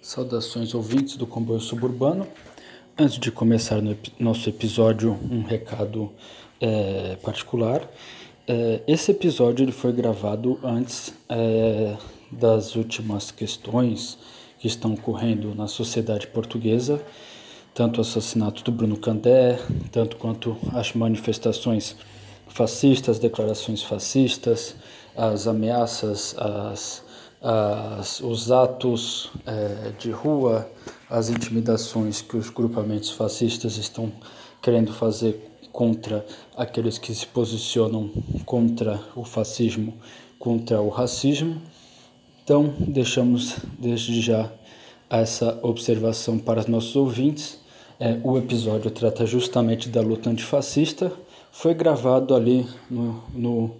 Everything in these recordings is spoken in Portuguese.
Saudações ouvintes do Comboio Suburbano. Antes de começar no nosso episódio, um recado é, particular. É, esse episódio ele foi gravado antes é, das últimas questões que estão ocorrendo na sociedade portuguesa, tanto o assassinato do Bruno Candé, tanto quanto as manifestações fascistas, declarações fascistas, as ameaças, as as, os atos é, de rua, as intimidações que os grupamentos fascistas estão querendo fazer contra aqueles que se posicionam contra o fascismo, contra o racismo. Então, deixamos desde já essa observação para os nossos ouvintes. É, o episódio trata justamente da luta antifascista. Foi gravado ali no, no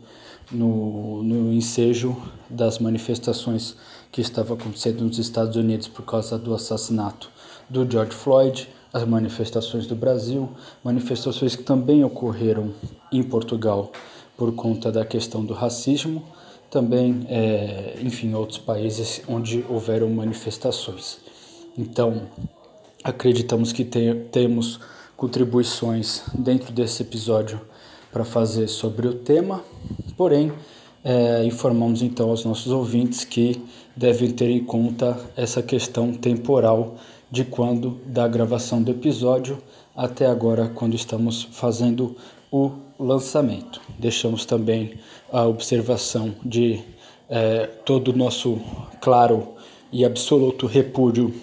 no, no ensejo das manifestações que estavam acontecendo nos Estados Unidos por causa do assassinato do George Floyd, as manifestações do Brasil, manifestações que também ocorreram em Portugal por conta da questão do racismo, também, é, enfim, outros países onde houveram manifestações. Então, acreditamos que te temos contribuições dentro desse episódio para fazer sobre o tema, porém, é, informamos então aos nossos ouvintes que devem ter em conta essa questão temporal de quando da gravação do episódio até agora, quando estamos fazendo o lançamento. Deixamos também a observação de é, todo o nosso claro e absoluto repúdio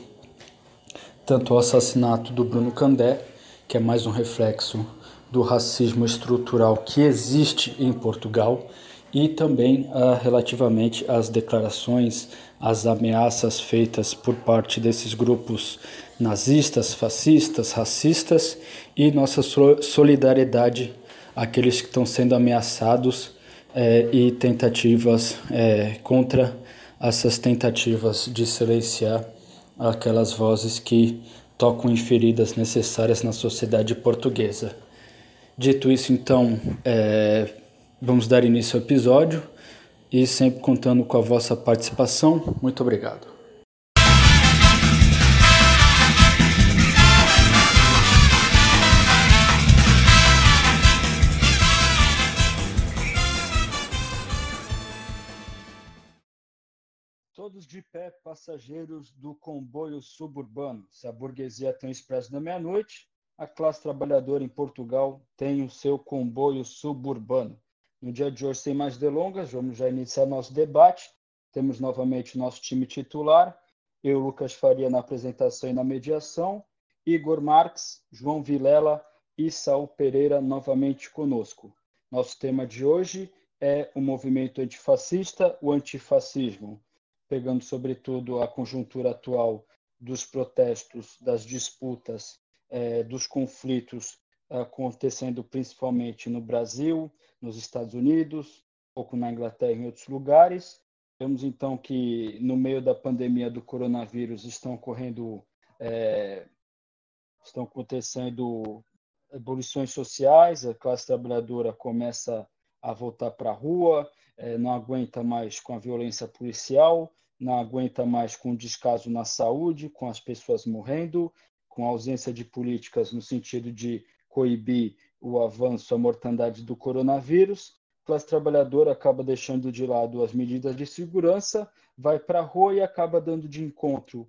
tanto ao assassinato do Bruno Candé, que é mais um reflexo do racismo estrutural que existe em Portugal e também ah, relativamente às declarações, às ameaças feitas por parte desses grupos nazistas, fascistas, racistas e nossa solidariedade àqueles que estão sendo ameaçados eh, e tentativas eh, contra essas tentativas de silenciar aquelas vozes que tocam em feridas necessárias na sociedade portuguesa. Dito isso, então, é, vamos dar início ao episódio e sempre contando com a vossa participação. Muito obrigado. Todos de pé, passageiros do comboio suburbano. Se a burguesia tem o expresso da meia-noite, a classe trabalhadora em Portugal tem o seu comboio suburbano. No dia de hoje, sem mais delongas, vamos já iniciar nosso debate. Temos novamente nosso time titular, eu, Lucas Faria, na apresentação e na mediação, Igor Marques, João Vilela e Saul Pereira novamente conosco. Nosso tema de hoje é o movimento antifascista, o antifascismo, pegando sobretudo a conjuntura atual dos protestos, das disputas é, dos conflitos acontecendo principalmente no Brasil, nos Estados Unidos, um pouco na Inglaterra e em outros lugares. Vemos então que no meio da pandemia do coronavírus estão ocorrendo, é, estão acontecendo evoluções sociais, a classe trabalhadora começa a voltar para a rua, é, não aguenta mais com a violência policial, não aguenta mais com o descaso na saúde, com as pessoas morrendo, com a ausência de políticas no sentido de coibir o avanço, a mortandade do coronavírus, a classe trabalhadora acaba deixando de lado as medidas de segurança, vai para a rua e acaba dando de encontro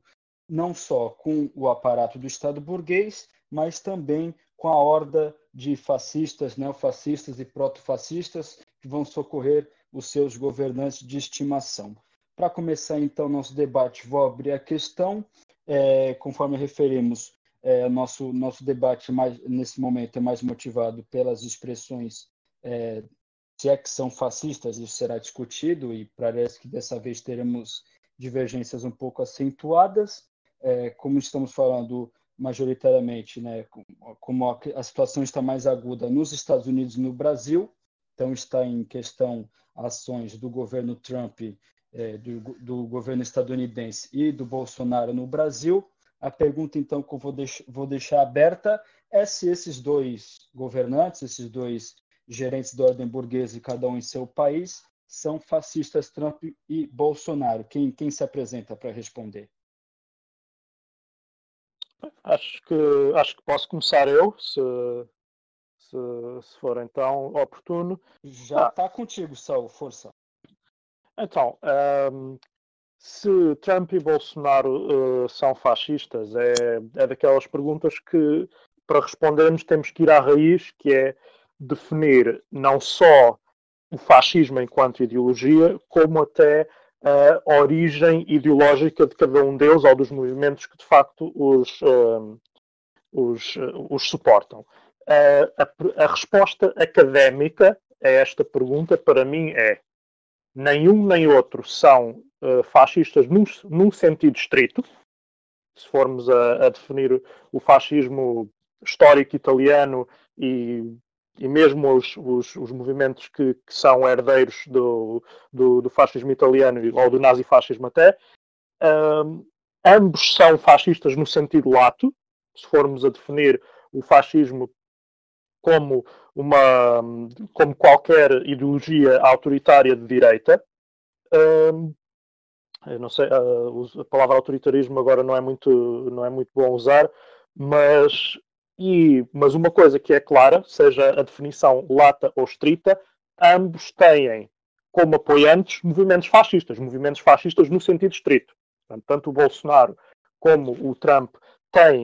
não só com o aparato do Estado burguês, mas também com a horda de fascistas, neofascistas e protofascistas que vão socorrer os seus governantes de estimação. Para começar, então, nosso debate, vou abrir a questão. É, conforme referimos, é, nosso nosso debate mais nesse momento é mais motivado pelas expressões é, se é que são fascistas isso será discutido e parece que dessa vez teremos divergências um pouco acentuadas. É, como estamos falando majoritariamente né como a, a situação está mais aguda nos Estados Unidos e no Brasil então está em questão ações do governo Trump é, do, do governo estadunidense e do Bolsonaro no Brasil a pergunta, então, que eu vou, deix vou deixar aberta é se esses dois governantes, esses dois gerentes da ordem burguesa, cada um em seu país, são fascistas Trump e Bolsonaro. Quem, quem se apresenta para responder? Acho que, acho que posso começar eu, se, se, se for então oportuno. Já está ah. contigo, Saul, força. Então, um, se Trump e Bolsonaro uh, são fascistas, é, é daquelas perguntas que, para respondermos, temos que ir à raiz, que é definir não só o fascismo enquanto ideologia, como até a origem ideológica de cada um deles ou dos movimentos que de facto os, uh, os, uh, os suportam. Uh, a, a, resposta académica a esta pergunta, para mim, é nenhum nem outro são fascistas num, num, sentido estrito. Se formos a, a definir o fascismo histórico italiano e e mesmo os, os, os movimentos que, que, são herdeiros do, do, do, fascismo italiano ou do nazifascismo até, um, ambos são fascistas no sentido lato, se formos a definir o fascismo como uma como qualquer ideologia autoritária de direita. Um, eu não sei, a, a palavra autoritarismo agora não é muito não é muito bom usar, mas e, mas uma coisa que é clara, seja a definição lata ou estrita, ambos têm como apoiantes movimentos fascistas, movimentos fascistas no sentido estrito. Portanto, tanto o Bolsonaro como o Trump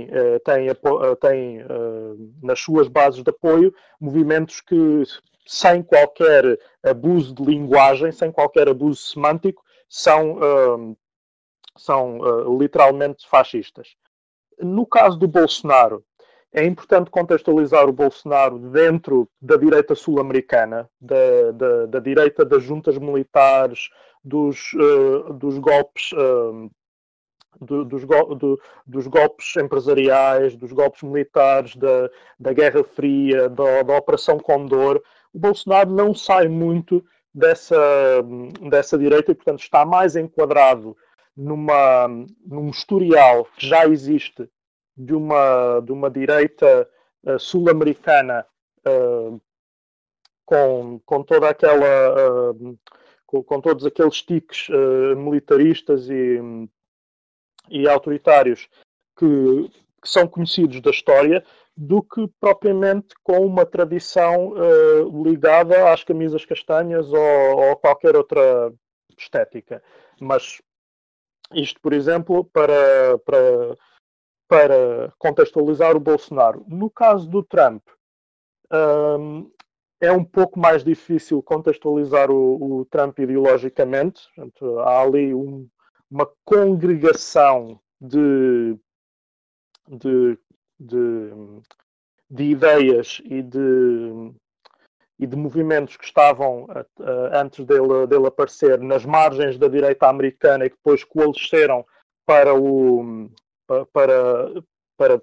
uh, têm uh, nas suas bases de apoio movimentos que, sem qualquer abuso de linguagem, sem qualquer abuso semântico, são, são literalmente fascistas. No caso do Bolsonaro, é importante contextualizar o Bolsonaro dentro da direita sul-americana, da, da, da, direita das juntas militares, dos, uh, dos golpes. Do, dos, go do, dos, golpes empresariais, dos golpes militares, da, da Guerra Fria, da, da, Operação Condor, o Bolsonaro não sai muito dessa, dessa direita e, portanto, está mais enquadrado numa, num historial que já existe de uma, de uma direita uh, sul-americana uh, com, com toda aquela uh, com, com, todos aqueles tiques militaristas e, e autoritários que, que, são conhecidos da história do que propriamente com uma tradição ligada às camisas castanhas ou, ou qualquer outra estética. Mas isto, por exemplo, para, para para contextualizar o Bolsonaro. No caso do Trump, um, é um pouco mais difícil contextualizar o, o Trump ideologicamente. Portanto, há ali um, uma congregação de, de, de, de, ideias e de, e de movimentos que estavam antes dele, dele aparecer nas margens da direita americana e que depois coalesceram para o, para, para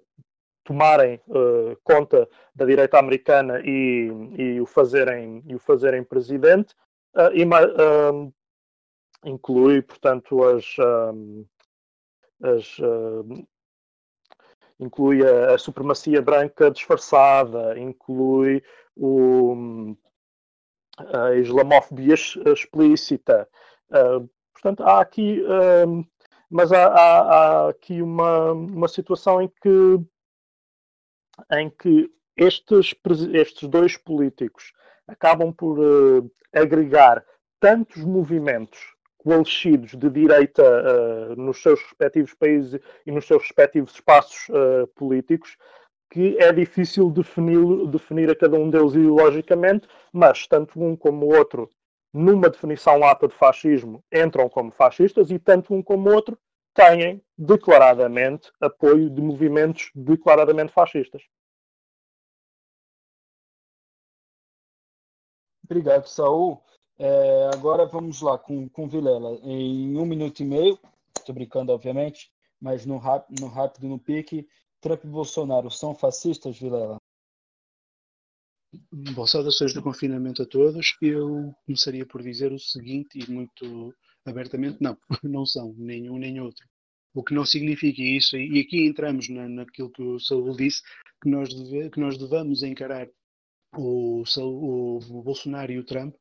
tomarem uh, conta da direita americana e, e, o, fazerem, e o fazerem presidente, uh, e, uh, inclui, portanto, as, as inclui a, a, supremacia branca disfarçada, inclui o, a islamofobia explícita. portanto, há aqui mas há, há, há aqui uma, uma situação em que, em que estes, estes dois políticos acabam por uh, agregar tantos movimentos coalescidos de direita uh, nos seus respectivos países e nos seus respectivos espaços uh, políticos que é difícil definir, definir a cada um deles ideologicamente, mas tanto um como o outro numa definição lata de fascismo, entram como fascistas e tanto um como o outro têm declaradamente apoio de movimentos declaradamente fascistas. Obrigado, Saul. É, agora vamos lá com, com Vilela. Em um minuto e meio, estou brincando, obviamente, mas no, no rápido, no pique, Trump e Bolsonaro são fascistas, Vilela? Bom, saudações do confinamento a todos. Eu começaria por dizer o seguinte, e muito abertamente, não, não são, nenhum nem outro. O que não significa isso, e aqui entramos na, naquilo que o Saúl disse, que nós, deve, que nós devamos encarar o, o, o, Bolsonaro e o Trump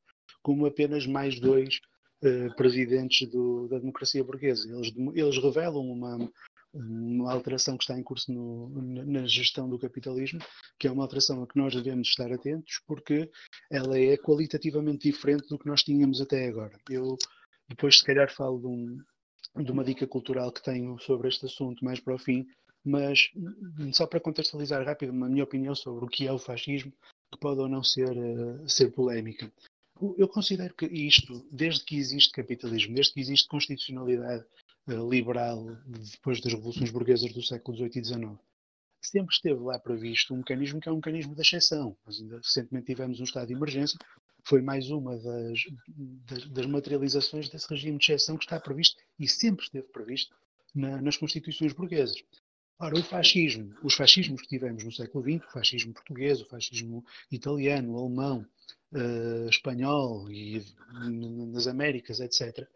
como apenas mais dois uh, presidentes do, da democracia burguesa. Eles, eles revelam uma, uma alteração que está em curso no, na gestão do capitalismo, que é uma alteração a que nós devemos estar atentos, porque ela é qualitativamente diferente do que nós tínhamos até agora. Eu depois, se calhar, falo de, um, de uma dica cultural que tenho sobre este assunto mais para o fim, mas só para contextualizar rápido a minha opinião sobre o que é o fascismo, que pode ou não ser, uh, ser polémica. Eu considero que isto, desde que existe capitalismo, desde que existe constitucionalidade uh, liberal, depois das revoluções burguesas do século XVIII e XIX, sempre esteve lá previsto um mecanismo que é um mecanismo de exceção. Nós ainda recentemente tivemos um estado de emergência, foi mais uma das, das, das materializações desse regime de exceção que está previsto e sempre esteve previsto na, nas constituições burguesas. Ora, o fascismo, os fascismos que tivemos no século XX, o fascismo português, o fascismo italiano, alemão, uh, espanhol e nas Américas, etc.,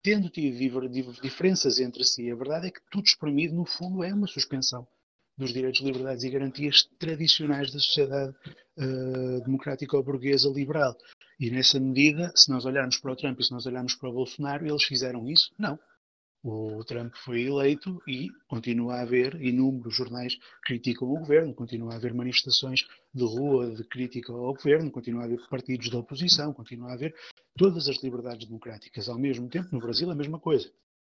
tendo tido diferenças entre si, a verdade é que tudo espremido, no fundo, é uma suspensão dos direitos, liberdades e garantias tradicionais da sociedade uh, ou burguesa liberal. E nessa medida, se nós olharmos para o Trump e se nós olharmos para o Bolsonaro, eles fizeram isso? Não. O Trump foi eleito e continua a haver inúmeros jornais que criticam o governo, continua a haver manifestações de rua de crítica ao governo, continua a haver partidos da oposição, continua a haver todas as liberdades democráticas. Ao mesmo tempo, no Brasil, a mesma coisa.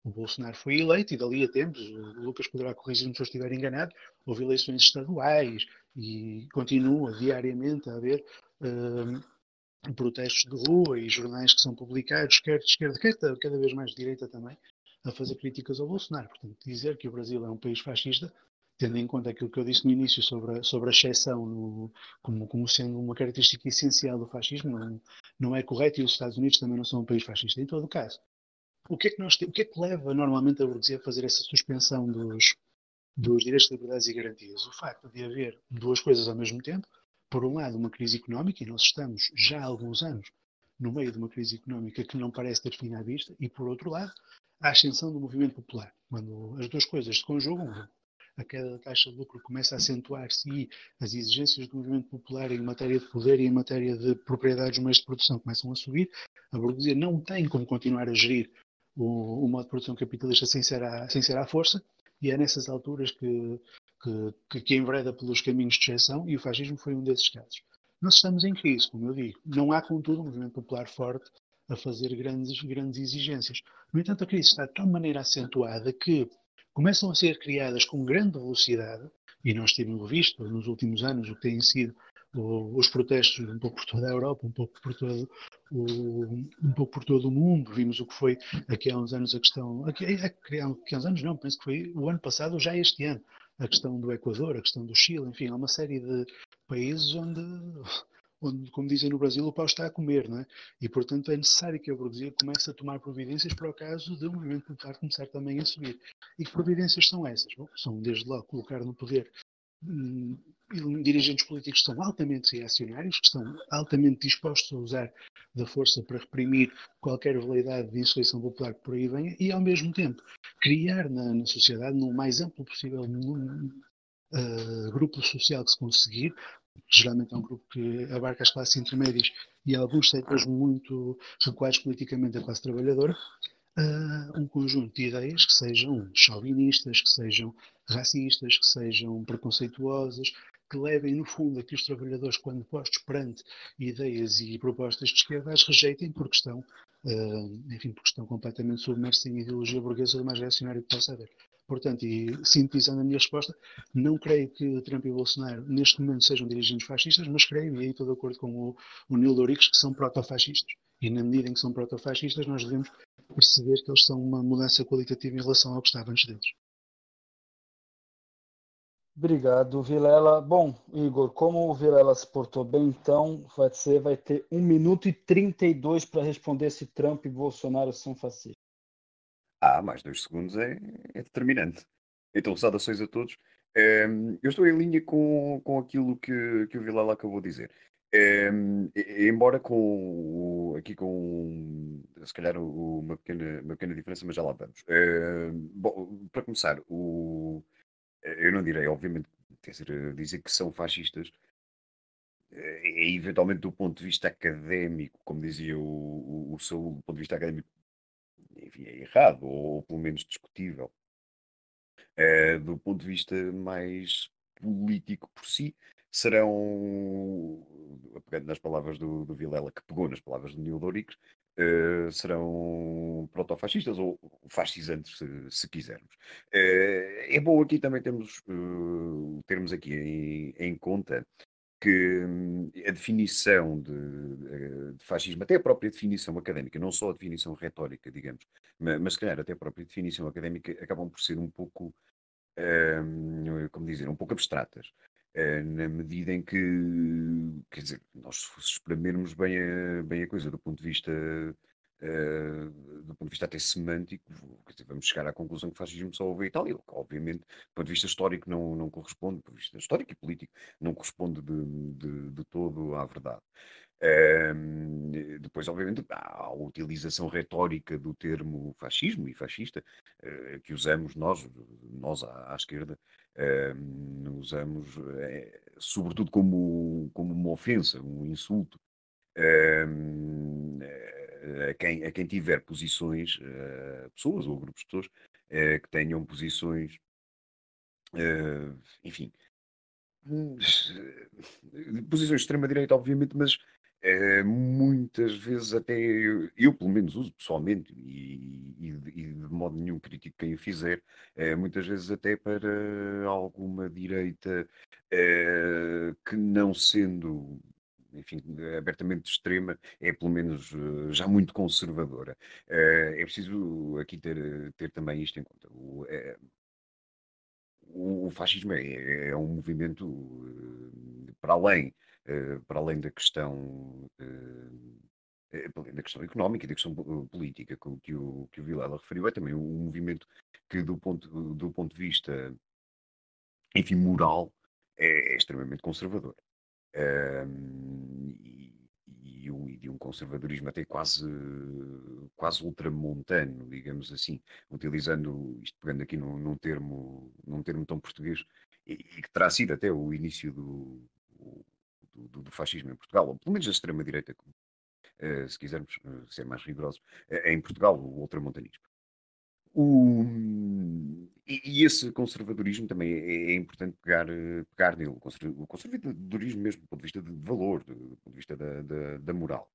O Bolsonaro foi eleito e dali a tempos, o Lucas poderá corrigir-me se eu estiver enganado, houve eleições estaduais e continua diariamente a haver uh, protestos de rua e jornais que são publicados, quer de esquerda, quer cada vez mais de direita também, a fazer críticas ao Bolsonaro. Portanto, dizer que o Brasil é um país fascista, tendo em conta aquilo que eu disse no início sobre a, sobre a exceção no, como, como sendo uma característica essencial do fascismo, não, não é correto e os Estados Unidos também não são um país fascista. Em todo o caso, o que é que, nós, o que, é que leva normalmente a burguesia a fazer essa suspensão dos, dos direitos, liberdades e garantias? O facto de haver duas coisas ao mesmo tempo. Por um lado, uma crise económica, e nós estamos já há alguns anos no meio de uma crise económica que não parece ter fim à vista, e por outro lado, a ascensão do movimento popular. Quando as duas coisas se conjugam, a queda da taxa de lucro começa a acentuar-se e as exigências do movimento popular em matéria de poder e em matéria de propriedade dos meios de produção começam a subir, a burguesia não tem como continuar a gerir o, o modo de produção capitalista sem ser, à, sem ser à força, e é nessas alturas que, que, que envereda pelos caminhos de exceção, e o fascismo foi um desses casos. Nós estamos em crise, como eu digo. Não há, contudo, um movimento popular forte a fazer grandes, grandes exigências. No entanto, a crise está de tal maneira acentuada que começam a ser criadas com grande velocidade, e nós temos visto nos últimos anos o que têm sido os protestos um pouco por toda a Europa, um pouco por todo o, um pouco por todo o mundo. Vimos o que foi aqui há uns anos a questão, aqui, aqui há uns anos não, penso que foi o ano passado ou já este ano, a questão do Equador, a questão do Chile, enfim, há uma série de países onde onde, como dizem no Brasil, o pau está a comer, não é? E, portanto, é necessário que a burguesia comece a tomar providências para o caso de o movimento popular começar também a subir. E que providências são essas? Bom, são, desde logo, colocar no poder hum, dirigentes políticos que são altamente reacionários, que estão altamente dispostos a usar da força para reprimir qualquer veleidade de insurreição popular que por aí venha, e, ao mesmo tempo, criar na, na sociedade, no mais amplo possível uh, grupo social que se conseguir, geralmente é um grupo que abarca as classes intermédias e alguns setores muito recuados politicamente da classe trabalhadora, uh, um conjunto de ideias que sejam chauvinistas, que sejam racistas, que sejam preconceituosas, que levem, no fundo, a que os trabalhadores, quando postos perante ideias e propostas de esquerda, as rejeitem porque estão, uh, enfim, porque estão completamente submersos em ideologia burguesa do mais reacionário que possa haver. Portanto, e sintetizando a minha resposta, não creio que Trump e Bolsonaro neste momento sejam dirigentes fascistas, mas creio, e aí estou de acordo com o, o Neil Dorix, que são protofascistas. E na medida em que são protofascistas, nós devemos perceber que eles são uma mudança qualitativa em relação ao que estava antes deles. Obrigado, Vilela. Bom, Igor, como o Vilela se portou bem, então você vai ter 1 minuto e 32 para responder se Trump e Bolsonaro são fascistas. Ah, mais dois segundos é, é determinante. Então, saudações a todos. Ehm, eu estou em linha com, com aquilo que, que o Vilela acabou de dizer. Ehm, embora com aqui com se calhar uma, pequena, uma pequena diferença, mas já lá vamos. Ehm, bom, para começar, o, eu não direi, obviamente, dizer, dizer que são fascistas é eventualmente do ponto de vista académico, como dizia o, o, o seu do ponto de vista académico, enfim, é errado, ou pelo menos discutível. Uh, do ponto de vista mais político por si, serão, pegando nas palavras do, do Vilela, que pegou nas palavras do Nil Doriques, uh, serão protofascistas ou fascisantes, se, se quisermos. Uh, é bom aqui também termos, termos aqui em, em conta que hum, a definição de, de, fascismo, até a própria definição académica, não só a definição retórica, digamos, mas, mas se calhar até a própria definição académica, acabam por ser um pouco, um, como dizer, um pouco abstratas. Uh, na medida em que, quer dizer, nós se espremermos bem a, bem a coisa do ponto de vista Uh, do ponto de vista até semântico, vamos chegar à conclusão que o fascismo só houve em Itália, que obviamente, do ponto de vista histórico, não, não corresponde, do ponto de vista histórico e político, não corresponde de, de, de todo à verdade. Uh, depois, obviamente, há a utilização retórica do termo fascismo e fascista, uh, que usamos nós, nós à, à esquerda, usamos sobretudo como, como uma ofensa, um insulto a quem, a quem tiver posições, uh, pessoas ou grupos de pessoas uh, que tenham posições, uh, enfim, posições de extrema-direita, obviamente, mas muitas vezes até eu, eu, pelo menos uso pessoalmente e, e, e, de modo nenhum critico quem o fizer, muitas vezes até para alguma direita que não sendo enfim, abertamente extrema, é pelo menos eh, já muito conservadora. Eh, é preciso aqui ter, ter também isto em conta. O, é, o fascismo é, é, um movimento para além, para além da questão da questão económica e da questão política que, o, que o Vilela referiu, é também um movimento que do ponto, do ponto de vista enfim, moral, é, é extremamente conservador e, e, um, e, de um conservadorismo até quase, quase ultramontano, digamos assim, utilizando, isto pegando aqui num, num termo, num termo tão português, e, e, que terá sido até o início do, do, do fascismo em Portugal, ou pelo menos da extrema-direita, uh, se quisermos uh, ser mais rigorosos, uh, em Portugal, o ultramontanismo. O, e, esse conservadorismo também é, é importante pegar, pegar nele. O conservadorismo mesmo do ponto de vista de valor, do, ponto de vista da, da, da moral.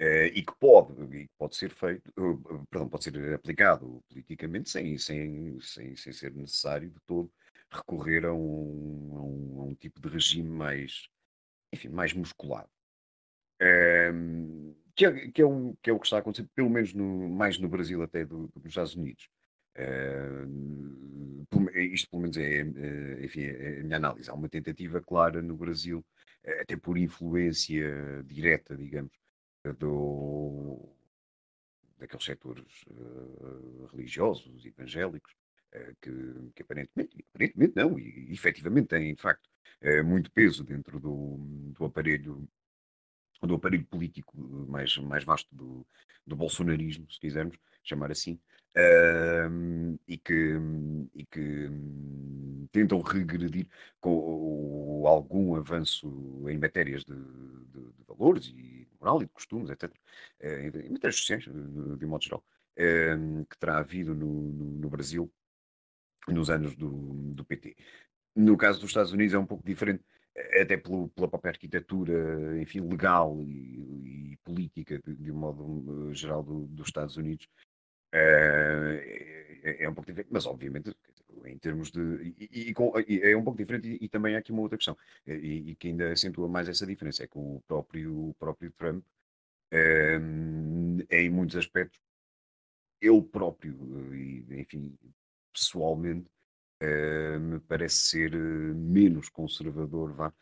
Uh, e que pode, e pode ser feito, uh, perdão, pode ser aplicado politicamente sem, sem, sem, sem ser necessário de todo recorrer a um, a um, a um tipo de regime mais, enfim, mais musculado. Uh, que é, que, é o, que é o que está a acontecer, pelo menos no, mais no Brasil até do que nos Estados Unidos. Uh, isto, pelo menos, é, é, enfim, é a minha análise. Há uma tentativa clara no Brasil, eh, até por influência direta, digamos, do, daqueles setores uh, religiosos, evangélicos, uh, que, que, aparentemente, aparentemente não, e, efetivamente têm, de facto, muito peso dentro do, do aparelho do aparelho político mais, mais vasto do, do bolsonarismo, se quisermos chamar assim, e, que, e que tentam regredir com algum avanço em matérias de, de, de valores e moral e de costumes, etc., uh, em matérias sociais, de, de modo geral, uh, que terá havido no, no, no Brasil nos anos do, do PT. No caso dos Estados Unidos é um pouco diferente, até pelo, pela própria arquitetura, enfim, legal e, e política, de, de, um modo geral, do, dos Estados Unidos, é, é, é, um pouco diferente, mas obviamente em termos de. E, e, e é um pouco diferente, e, e, também há aqui uma outra questão, e, que ainda acentua mais essa diferença, é que o próprio, o próprio Trump, é, em muitos aspectos, ele próprio, enfim, pessoalmente, é, me parece ser menos conservador, vá,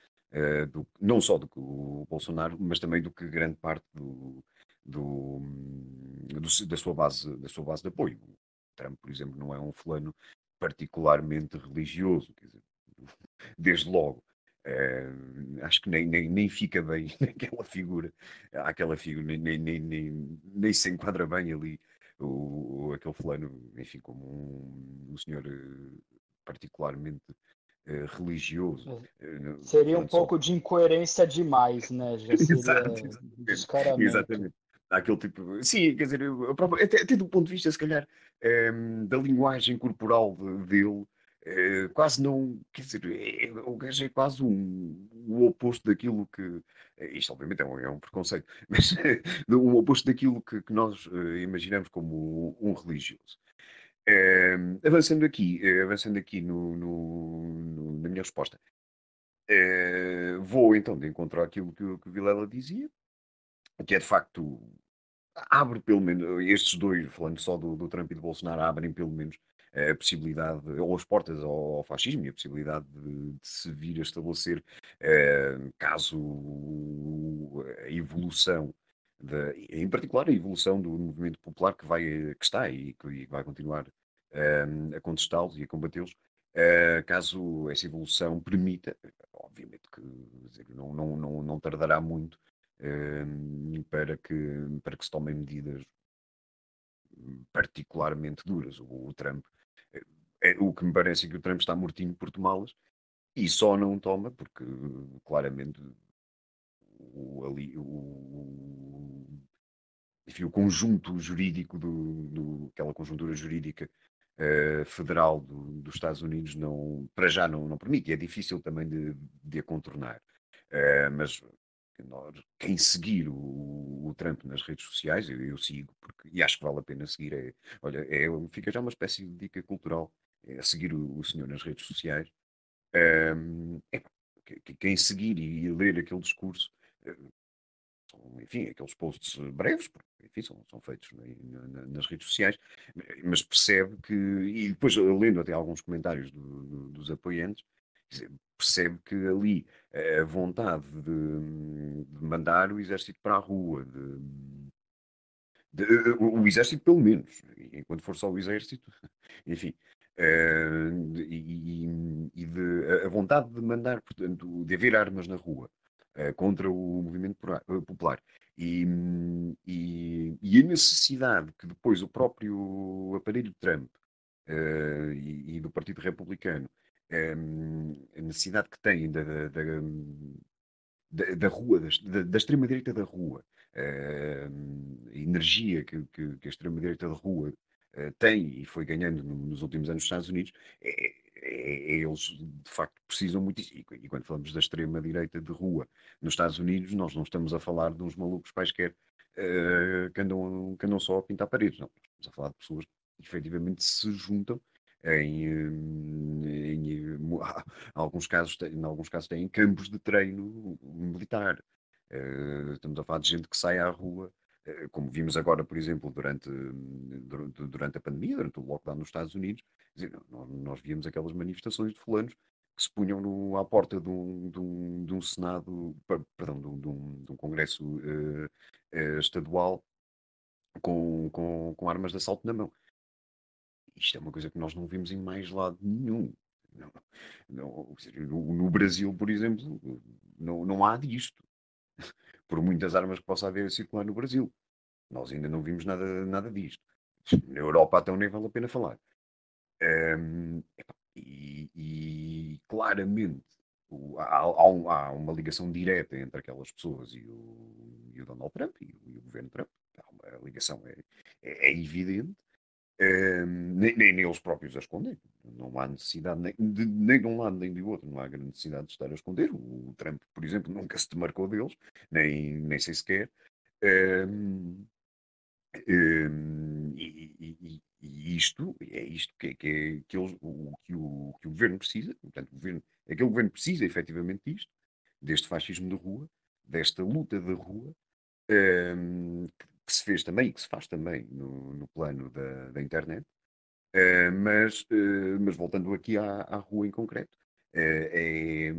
do, não só do que o Bolsonaro, mas também do que grande parte do, do, do, da, sua base, da sua base de apoio. O Trump, por exemplo, não é um fulano particularmente religioso, quer dizer, desde logo. É, acho que nem, nem, nem fica bem naquela figura, aquela figura, nem, nem, nem, nem, se enquadra bem ali o, aquele fulano, enfim, como um, um senhor eh, particularmente uh, religioso. Uh, seria um pouco só... de incoerência demais, né? Já seria exatamente. exatamente. Aquele tipo. Sim, quer dizer, própria, até, até, do ponto de vista, se calhar, um, ehm, da linguagem corporal de, dele, uh, quase não. Quer dizer, é, o gajo é quase um, o oposto daquilo que. Isto, obviamente, é um, é um preconceito, mas o oposto daquilo que, que nós uh, imaginamos como um religioso. Uh, avançando aqui, avançando aqui no, no, no, na minha resposta, uh, vou então de encontrar aquilo que, que o Vilela dizia, que é de facto, abre pelo menos, estes dois, falando só do, do Trump e do Bolsonaro, abrem pelo menos a possibilidade, ou as portas ao, ao fascismo e a possibilidade de, de se vir a estabelecer, caso a evolução de, em particular a evolução do movimento popular que, vai, que está e que vai continuar uh, a contestá-los e a combatê-los, uh, caso essa evolução permita, obviamente que dizer, não, não, não, não tardará muito para, que, para que se tomem medidas particularmente duras. O, o Trump, é, o que me parece é que o Trump está mortinho por tomá-las e só não toma porque claramente o, ali, o, enfim, o conjunto jurídico do, do aquela conjuntura jurídica uh, federal do, dos Estados Unidos não, para já não, não permite, é difícil também de, de a contornar. Uh, mas quem seguir o, o, Trump nas redes sociais, eu, eu, sigo, porque, e acho que vale a pena seguir, é, olha, é, fica já uma espécie de dica cultural, é seguir o, o senhor nas redes sociais. Um, é, quem seguir e ler aquele discurso enfim, aqueles posts breves, porque enfim, são, são feitos nas redes sociais, mas percebe que, e depois lendo até alguns comentários do, do, dos apoiantes, percebe que ali a vontade de, de mandar o exército para a rua, de, de, o exército pelo menos, enquanto for só o exército, enfim, uh, e, e de, a vontade de mandar, portanto, de haver armas na rua, uh, contra o movimento eh, popular. E, e, e, a necessidade que depois o próprio aparelho de Trump uh, e, e, do Partido Republicano, um, a necessidade que têm da, da, da, da rua, da, da extrema-direita da rua, uh, a energia que, que, que a extrema-direita da rua uh, tem e foi ganhando nos últimos anos nos Estados Unidos, é, é, é, eles de facto precisam muito disso. E, e quando falamos da extrema-direita de rua nos Estados Unidos, nós não estamos a falar de uns malucos quaisquer uh, que, andam, que andam só a pintar paredes, não. Estamos a falar de pessoas que efetivamente se juntam em, em, em alguns casos, em alguns casos têm campos de treino militar. Uh, estamos a falar de gente que sai à rua eh, como vimos agora, por exemplo, durante, durante a pandemia, durante o lockdown nos Estados Unidos, nós víamos aquelas manifestações de fulanos que se punham no, à porta de um, de um, de um Senado, perdão, de um, de um Congresso uh, uh, estadual com, com, com armas de assalto na mão. Isto é uma coisa que nós não vimos em mais lado nenhum. Não, não, no, no Brasil, por exemplo, não, não há disto por muitas armas que possa haver a circular no Brasil. Nós ainda não vimos nada, nada disto. Na Europa até nem vale a pena falar. Um, e, e, claramente o, há, há, uma ligação direta entre aquelas pessoas e o, e o Donald Trump e o, e o, governo Trump. A ligação é, é, é evidente. Nem, nem eles próprios a escondem. Não há necessidade nem de, nem de um lado nem do outro. Não há grande necessidade de estar a esconder. O, Trump, por exemplo, nunca se demarcou deles, nem, nem sei sequer. Um, um, e, e, e, isto é isto que, que, é, que, eles, o, que, o, que o governo precisa. Portanto, o governo, aquele governo precisa efetivamente disto, deste fascismo de rua, desta luta de rua, que se fez também e que se faz também no, no plano da, da internet. Uh, mas, uh, mas voltando aqui à, à rua em concreto, uh, é,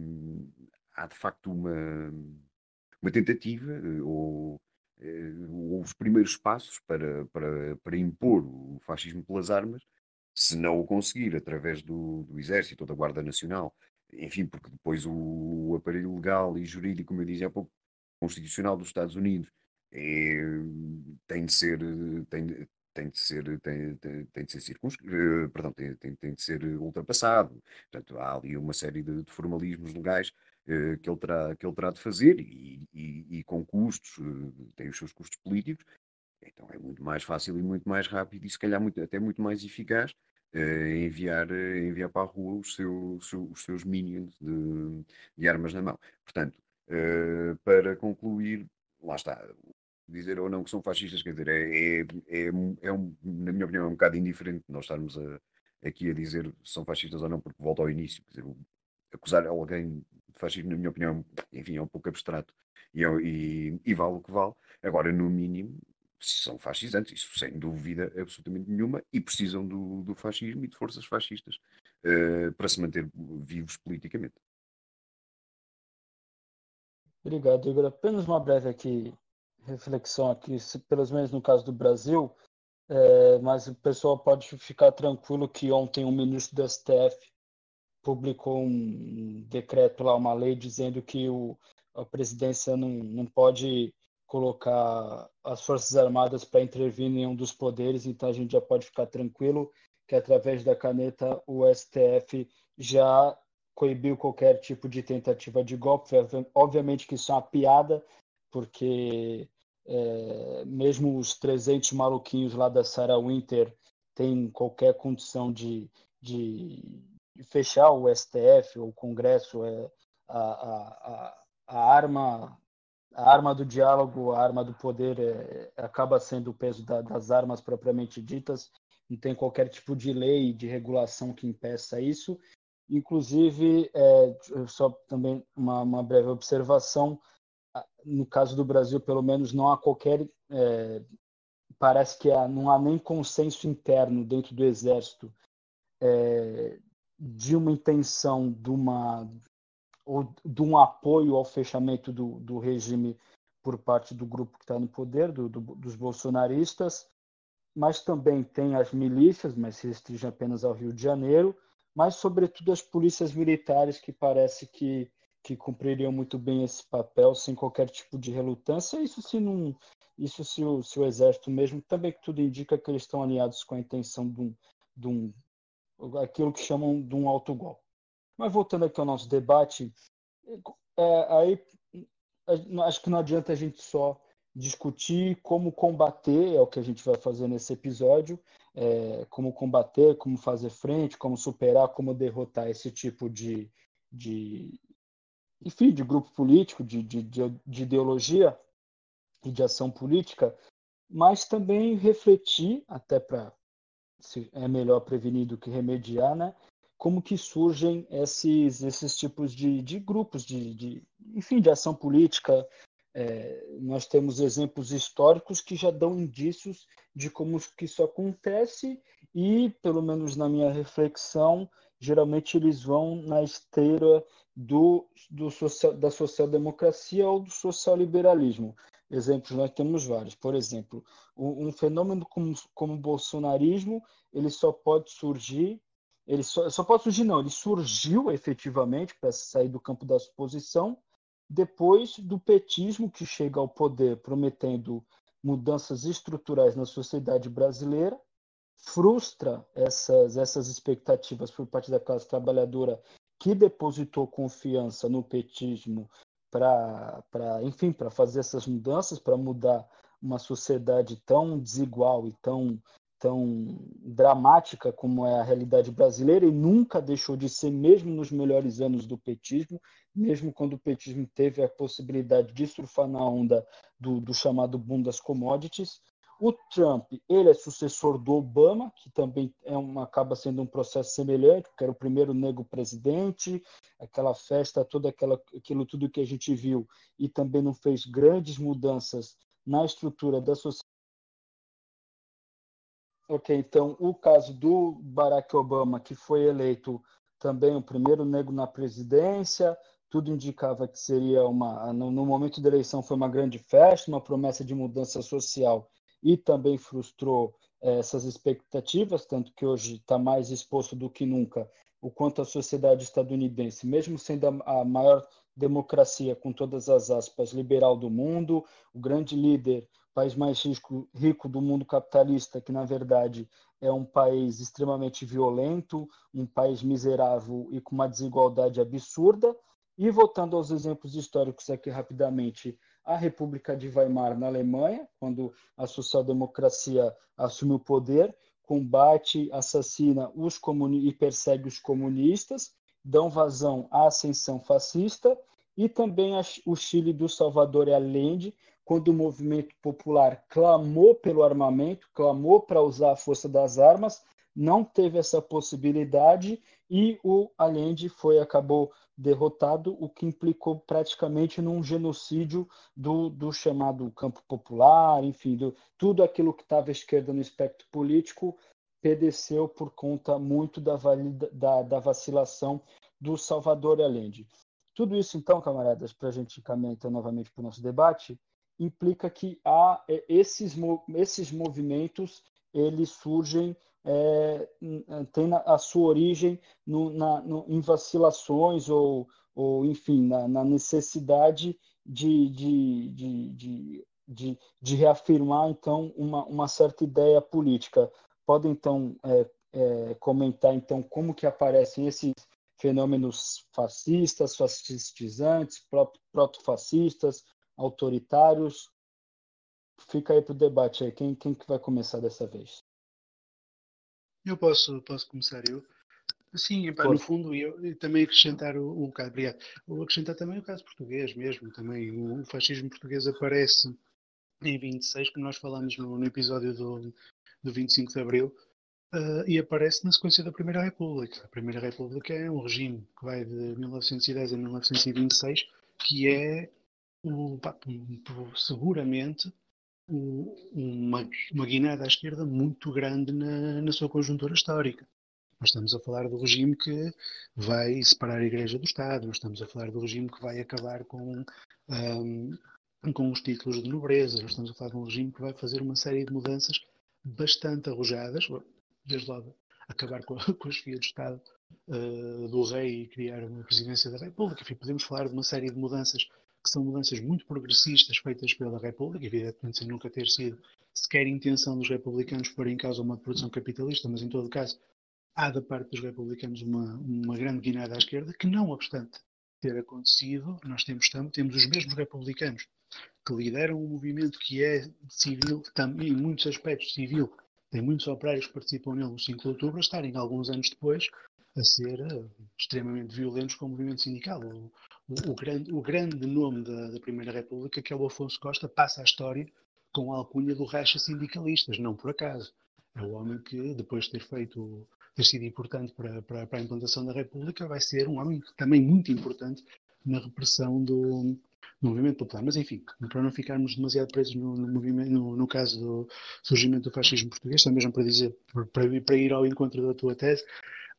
há de facto uma, uma tentativa ou, os primeiros passos para, para, para impor o fascismo pelas armas, se não o conseguir através do, do Exército ou da Guarda Nacional, enfim, porque depois o, o aparelho legal e jurídico, como eu dizia há pouco, constitucional dos Estados Unidos é, tem de ser, tem, tem de ser, tem, tem, tem de ser circuns, perdão, tem, tem, tem de ser ultrapassado. Portanto, há ali uma série de, de formalismos legais uh, que, ele terá, que ele terá de fazer e, e, e com custos, uh, tem os seus custos políticos, então é muito mais fácil e muito mais rápido e se calhar muito, até muito mais eficaz enviar, enviar para a rua os, seu, os seus minions de, de armas na mão. Portanto, para concluir, lá está, dizer ou não que são fascistas, quer dizer, é, é, é, é um, na minha opinião, é um bocado indiferente nós estarmos a, aqui a dizer se são fascistas ou não, porque volta ao início, quer dizer, acusar alguém de fascismo, na minha opinião, enfim, é um pouco abstrato e, é e, e vale o que vale. Agora, no mínimo, são fascisantes, isso sem dúvida absolutamente nenhuma, e precisam do, do fascismo e de forças fascistas uh, para se manter vivos politicamente. Obrigado, Igor. Apenas uma breve aqui reflexão aqui, se, pelos menos no caso do Brasil, é, mas o pessoal pode ficar tranquilo que ontem um ministro do STF publicou um decreto lá, uma lei dizendo que o, a presidência não, não pode colocar as Forças Armadas para intervir em nenhum dos poderes, então a gente já pode ficar tranquilo que através da caneta o STF já coibiu qualquer tipo de tentativa de golpe. Obviamente que isso é uma piada, porque é, mesmo os 300 maluquinhos lá da Sarah Winter têm qualquer condição de, de, fechar o STF ou o Congresso. É, a, a, a, arma a arma do diálogo, a arma do poder é, acaba sendo o peso da, das armas propriamente ditas. Não tem qualquer tipo de lei, de regulação que impeça isso. Inclusive, é, só também uma, uma breve observação, no caso do Brasil, pelo menos, não há qualquer. É, parece que há, não há nem consenso interno dentro do Exército é, de uma intenção de, uma, ou de um apoio ao fechamento do, do regime por parte do grupo que está no poder, do, do, dos bolsonaristas, mas também tem as milícias, mas se restringe apenas ao Rio de Janeiro, mas sobretudo as polícias militares que parece que que cumpririam muito bem esse papel sem qualquer tipo de relutância. Isso se não, isso se o, se o exército mesmo também que tudo indica que eles estão alinhados com a intenção de um, de um aquilo que chamam de um autogol. Mas voltando aqui ao nosso debate, é, aí acho que não adianta a gente só discutir como combater, é o que a gente vai fazer nesse episódio, é, como combater, como fazer frente, como superar, como derrotar esse tipo de, de, enfim, de grupo político, de, de, de ideologia e de ação política, mas também refletir, até para se é melhor prevenir do que remediar, né? Como que surgem esses, esses tipos de, de grupos, de, de, enfim, de ação política. É, nós temos exemplos históricos que já dão indícios de como que isso acontece e, pelo menos na minha reflexão, geralmente eles vão na esteira do, do social, da social-democracia ou do social-liberalismo. Exemplos nós temos vários. Por exemplo, um, um fenômeno como, como o bolsonarismo, ele só pode surgir, ele só, só pode surgir não, ele surgiu efetivamente para sair do campo da suposição depois do petismo que chega ao poder prometendo mudanças estruturais na sociedade brasileira frustra essas, essas expectativas por parte da classe trabalhadora que depositou confiança no petismo para, enfim, para fazer essas mudanças, para mudar uma sociedade tão desigual e tão, tão dramática como é a realidade brasileira e nunca deixou de ser, mesmo nos melhores anos do petismo, mesmo quando o petismo teve a possibilidade de surfar na onda do, do chamado boom das commodities, o Trump, ele é sucessor do Obama, que também é uma, acaba sendo um processo semelhante, porque era o primeiro negro presidente, aquela festa, toda aquela, aquilo tudo que a gente viu, e também não fez grandes mudanças na estrutura da sociedade. Ok, então o caso do Barack Obama, que foi eleito também o primeiro negro na presidência, tudo indicava que seria uma, no momento da eleição foi uma grande festa, uma promessa de mudança social e também frustrou eh, essas expectativas, tanto que hoje está mais exposto do que nunca o quanto a sociedade estadunidense, mesmo sendo a, maior democracia, com todas as aspas, liberal do mundo, o grande líder, país mais rico, rico do mundo capitalista, que na verdade é um país extremamente violento, um país miserável e com uma desigualdade absurda, E voltando aos exemplos históricos aqui rapidamente, a República de Weimar na Alemanha, quando a social-democracia assume o poder, combate, assassina os e persegue os comunistas, dão vazão à ascensão fascista, e também o Chile do Salvador Allende, quando o movimento popular clamou pelo armamento, clamou para usar a força das armas, não teve essa possibilidade e o Allende foi acabou derrotado, o que implicou praticamente num genocídio do, do chamado campo popular, enfim, do, tudo aquilo que estava à esquerda no espectro político pedeceu por conta muito da, valida, da, da vacilação do Salvador Allende. Tudo isso, então, camaradas, para a gente caminhar então, novamente para o nosso debate, implica que há é, esses, esses movimentos eles surgem é, tem a sua origem no, na, no, em vacilações ou, ou enfim, na, na necessidade de, de, de, de, de, de reafirmar, então, uma, uma certa ideia política. Podem, então, é, é, comentar, então, como que aparecem esses fenômenos fascistas, fascistizantes, proto-fascistas, autoritários? Fica aí para o debate aí. Quem, quem que vai começar dessa vez? Eu posso, posso começar eu. Sim, epá, no fundo, eu, eu também acrescentar um, um bocado, obrigado. Vou acrescentar também o caso português mesmo, também o, o fascismo português aparece em 26, como nós falamos no, no episódio do, do 25 de Abril, uh, e aparece na sequência da Primeira República. A Primeira República é um regime que vai de 1910 a 1926, que é o, pá, seguramente uma, uma guinada à esquerda muito grande na, na sua conjuntura histórica. Nós estamos a falar do regime que vai separar a Igreja do Estado, nós estamos a falar do regime que vai acabar com, um, com os títulos de nobreza, nós estamos a falar de um regime que vai fazer uma série de mudanças bastante arrojadas, desde logo acabar com, com a chefia do Estado uh, do rei e criar uma presidência da República. Enfim, podemos falar de uma série de mudanças que são mudanças muito progressistas feitas pela República, evidentemente sem nunca ter sido sequer intenção dos republicanos pôr em causa uma produção capitalista, mas em todo caso há da parte dos republicanos uma, uma grande guinada à esquerda, que não obstante ter acontecido, nós temos, temos os mesmos republicanos que lideram um movimento que é civil, também em muitos aspectos civil, tem muitos operários que participam nele no 5 de outubro, a estarem alguns anos depois a ser uh, extremamente violentos com o movimento sindical. O, o, grande, o grande nome da, da, Primeira República, que é o Afonso Costa, passa a história com a alcunha do racha sindicalistas, não por acaso. É o homem que, depois de ter feito, ter sido importante para, para, para a implantação da República, vai ser um homem também muito importante na repressão do, movimento popular. Mas, enfim, para não ficarmos demasiado presos no, no no, no, caso do surgimento do fascismo português, também mesmo para dizer, para, para ir ao encontro da tua tese,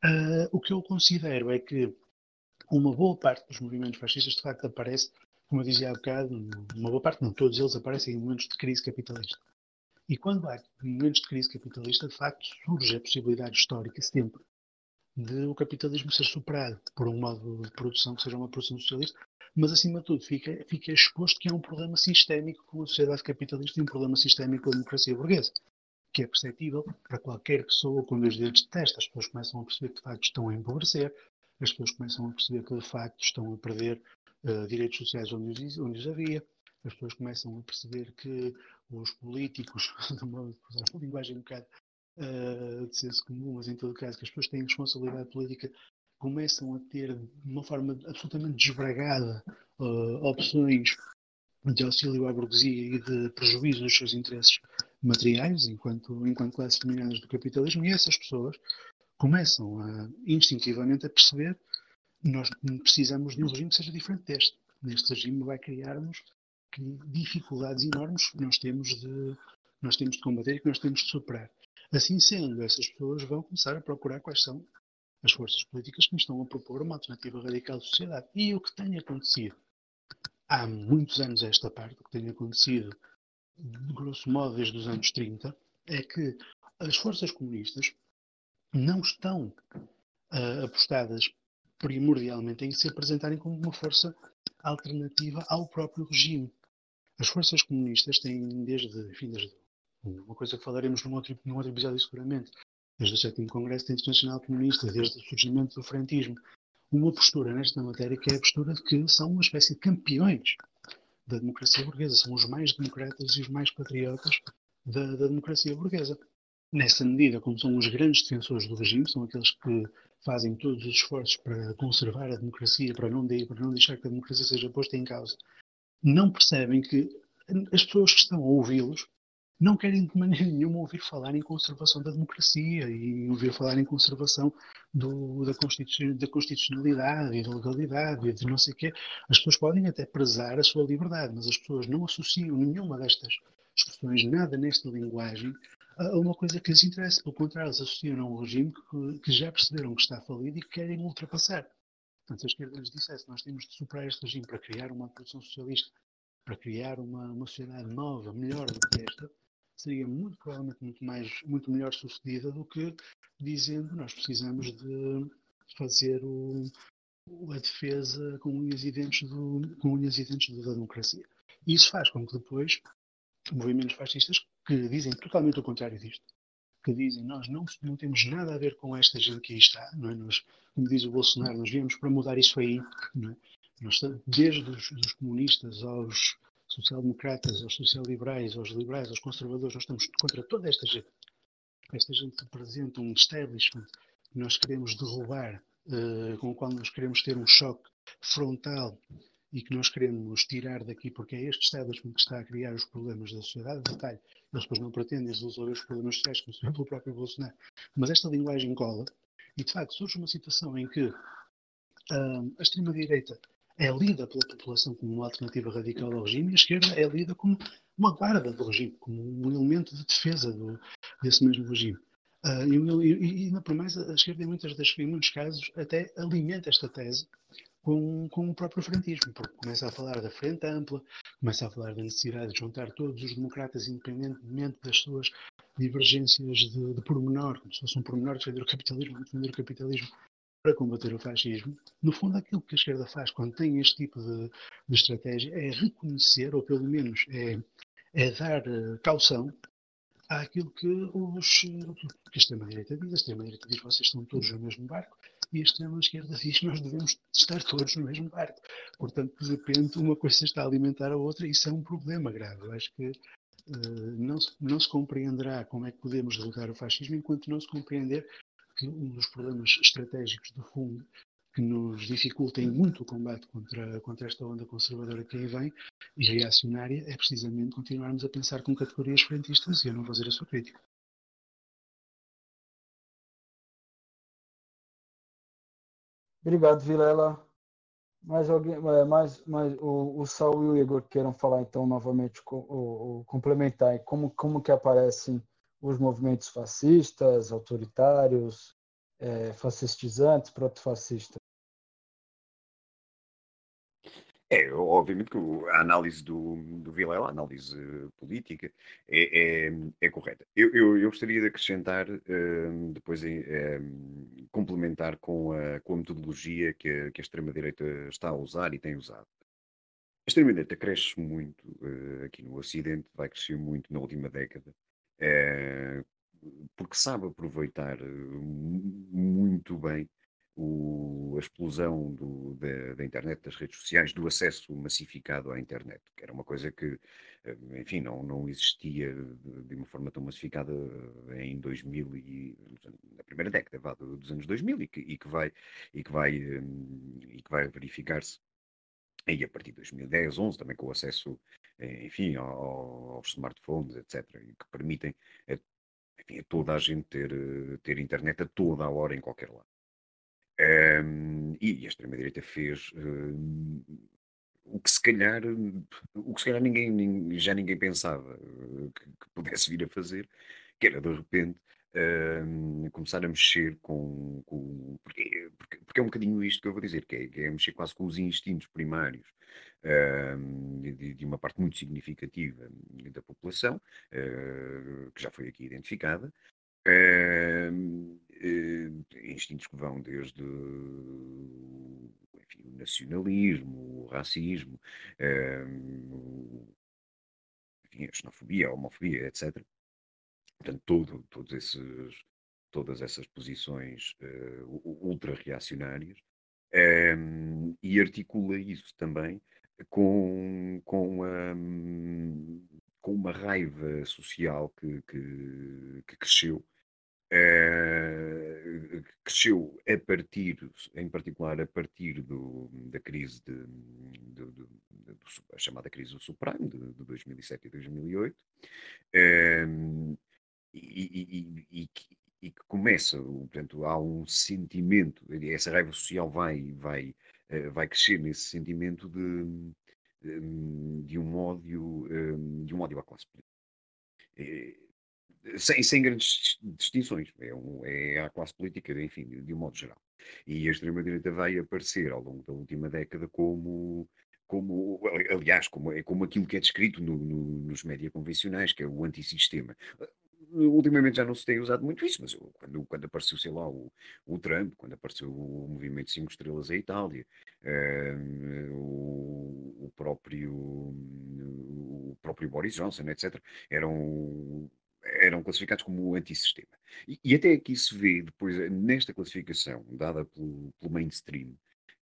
Uh, o que eu considero é que uma boa parte dos movimentos fascistas de facto aparece, como eu dizia há bocado, uma boa parte, não, todos eles aparecem em momentos de crise capitalista. E quando há momentos de crise capitalista, de facto surge a possibilidade histórica sempre de o capitalismo ser superado por um modo de produção que seja uma produção socialista, mas acima de tudo fica, fica exposto que há um problema sistémico com a sociedade capitalista e um problema sistémico com a democracia burguesa que é perceptível para qualquer pessoa com dois dedos de testa. As pessoas começam a perceber que de facto estão a empobrecer, as pessoas começam a perceber que de facto estão a perder uh, direitos sociais onde os, onde os havia, as pessoas começam a perceber que os políticos, de uma, uma linguagem um bocado uh, de senso comum, mas em todo caso, que as pessoas têm responsabilidade política, começam a ter de uma forma absolutamente desbragada uh, opções de auxílio à burguesia e de prejuízo dos seus interesses materiais, enquanto, enquanto classes dominadas do capitalismo, e essas pessoas começam a, instintivamente a perceber nós precisamos de um regime que seja diferente deste. Neste regime vai criar-nos dificuldades enormes que nós temos de nós temos de combater e que nós temos de superar. Assim sendo, essas pessoas vão começar a procurar quais são as forças políticas que nos estão a propor uma alternativa radical de sociedade. E o que tem acontecido há muitos anos esta parte, o que tem acontecido, de grosso modo, desde os anos 30, é que as forças comunistas não estão uh, apostadas primordialmente em se apresentarem como uma força alternativa ao próprio regime. As forças comunistas têm desde, enfim, desde uma coisa que falaremos num outro, num outro episódio seguramente, desde o sétimo Congresso Internacional Comunista, desde o surgimento do franquismo, uma postura nesta matéria que é a postura de que são uma espécie de campeões da democracia burguesa, são os mais democratas e os mais patriotas da, da democracia burguesa. Nessa medida, como são os grandes defensores do regime, são aqueles que fazem todos os esforços para conservar a democracia, para não, de, para não deixar que a democracia seja posta em causa, não percebem que as pessoas que estão a ouvi-los não querem de maneira nenhuma ouvir falar em conservação da democracia e ouvir falar em conservação do, da, da, constitucionalidade e da legalidade e de não sei o quê. As pessoas podem até prezar a sua liberdade, mas as pessoas não associam nenhuma destas expressões, nada nesta linguagem, uma coisa que lhes interessa. Pelo contrário, eles associam a um regime que, que já perceberam que está falido e que querem ultrapassar. Portanto, a esquerda lhes dissesse nós temos de superar este regime para criar uma produção socialista, para criar uma, uma sociedade nova, melhor do que esta, seria muito provavelmente muito, mais, muito melhor sucedida do que dizendo nós precisamos de fazer o, a defesa com unhas e dentes, do, com unhas e dentes da democracia. E isso faz com que depois movimentos fascistas que dizem totalmente o contrário disto, que dizem nós não, não temos nada a ver com esta gente que aí está, não é? nós, como diz o Bolsonaro, nós viemos para mudar isso aí, não é? nós, desde os dos comunistas aos social-democratas, aos social-liberais, aos liberais, aos conservadores, nós estamos contra toda esta gente. Esta gente representa um establishment que nós queremos derrubar, uh, com o qual nós queremos ter um choque frontal e que nós queremos tirar daqui, porque é este establishment que está a criar os problemas da sociedade. Detalhe, eles depois não pretendem resolver os problemas sociais, como se pelo próprio Bolsonaro. Mas esta linguagem cola, e de facto surge uma situação em que uh, a extrema-direita é lida pela população como uma alternativa radical ao regime e a esquerda é lida como uma guarda do regime, como um elemento de defesa do, desse mesmo regime. Uh, e, e, ainda por mais, a esquerda, em, muitas das, em muitos casos, até alimenta esta tese com, com o próprio franquismo, porque começa a falar da frente ampla, começa a falar da necessidade de juntar todos os democratas, independentemente das suas divergências de, de pormenor, como se fosse um pormenor defender o capitalismo, defender o capitalismo para combater o fascismo, no fundo aquilo que a esquerda faz quando tem este tipo de, de estratégia é reconhecer, ou pelo menos é, é dar uh, caução àquilo que, os, que a extrema-direita diz. A extrema-direita diz vocês estão todos no mesmo barco e a extrema-esquerda diz nós devemos estar todos no mesmo barco. Portanto, de repente, uma coisa está a alimentar a outra e isso é um problema grave. Eu acho que uh, não, se, não se compreenderá como é que podemos derrotar o fascismo enquanto não se compreender que um dos problemas estratégicos do fundo que nos dificultem muito o combate contra, contra esta onda conservadora que aí vem e reacionária é precisamente continuarmos a pensar com categorias frentistas e a não fazer a sua crítica. Obrigado, Vilela. Mais alguém, é, mais, mais o, o Saul e o Igor queiram falar então novamente, o, o, complementar como, como que aparecem os movimentos fascistas, autoritários, é, fascistizantes, protofascistas? É, obviamente que a análise do, do Vilela, a análise política, é, é, é correta. Eu, eu, eu, gostaria de acrescentar, uh, depois uh, complementar com a, com a metodologia que a, que a extrema-direita está a usar e tem usado. A extrema-direita cresce muito uh, aqui no Ocidente, vai crescer muito na última década, eh, porque sabe aproveitar muito bem o, a explosão do, da, da, internet, das redes sociais, do acesso massificado à internet, que era uma coisa que, eh, enfim, não, não existia de uma forma tão massificada eh, em 2000 e na primeira década dos anos 2000 e que, e que vai e que vai eh, e que vai verificar-se aí a partir de 2010, 11 também com o acesso, enfim, aos smartphones, etc, que permitem enfim, a toda a gente ter, ter internet a toda a hora em qualquer lado. Um, e a extrema-direita fez uh, o que se calhar o que se calhar ninguém, já ninguém pensava uh, que, que, pudesse vir a fazer, que era de repente uh, começar a mexer com, com porque, porque, é um bocadinho isto que eu vou dizer, que é, que é mexer quase com os instintos primários de, de, uma parte muito significativa da população, que já foi aqui identificada, instintos que vão desde enfim, o nacionalismo, o racismo, uh, enfim, a xenofobia, a homofobia, etc. Portanto, todo, todos esses, todas essas posições uh, ultra-reacionárias Um, e articula isso também com, com, com uma raiva social que, que, que cresceu. Uh, cresceu a partir, em particular a partir do, da crise de, de, de, de, chamada crise do subprime de, de 2007 e 2008 um, e, e, e, e, que começa, portanto, há um sentimento, essa raiva social vai, vai, uh, vai crescer nesse sentimento de, de um ódio, de um ódio à classe política. Sem, sem grandes distinções. É, um, é a classe política, enfim, de, de um modo geral. E a extrema-direita vai aparecer ao longo da última década como, como aliás, como, é como aquilo que é descrito no, no, nos média convencionais, que é o antissistema. Ultimamente já não se tem usado muito isso, mas quando, quando apareceu, sei lá, o, o Trump, quando apareceu o movimento 5 estrelas à Itália, uh, o, o, próprio, o próprio Boris Johnson, etc., eram eram classificados como antissistema. E, e até aqui se vê, depois, nesta classificação dada pelo, pelo mainstream,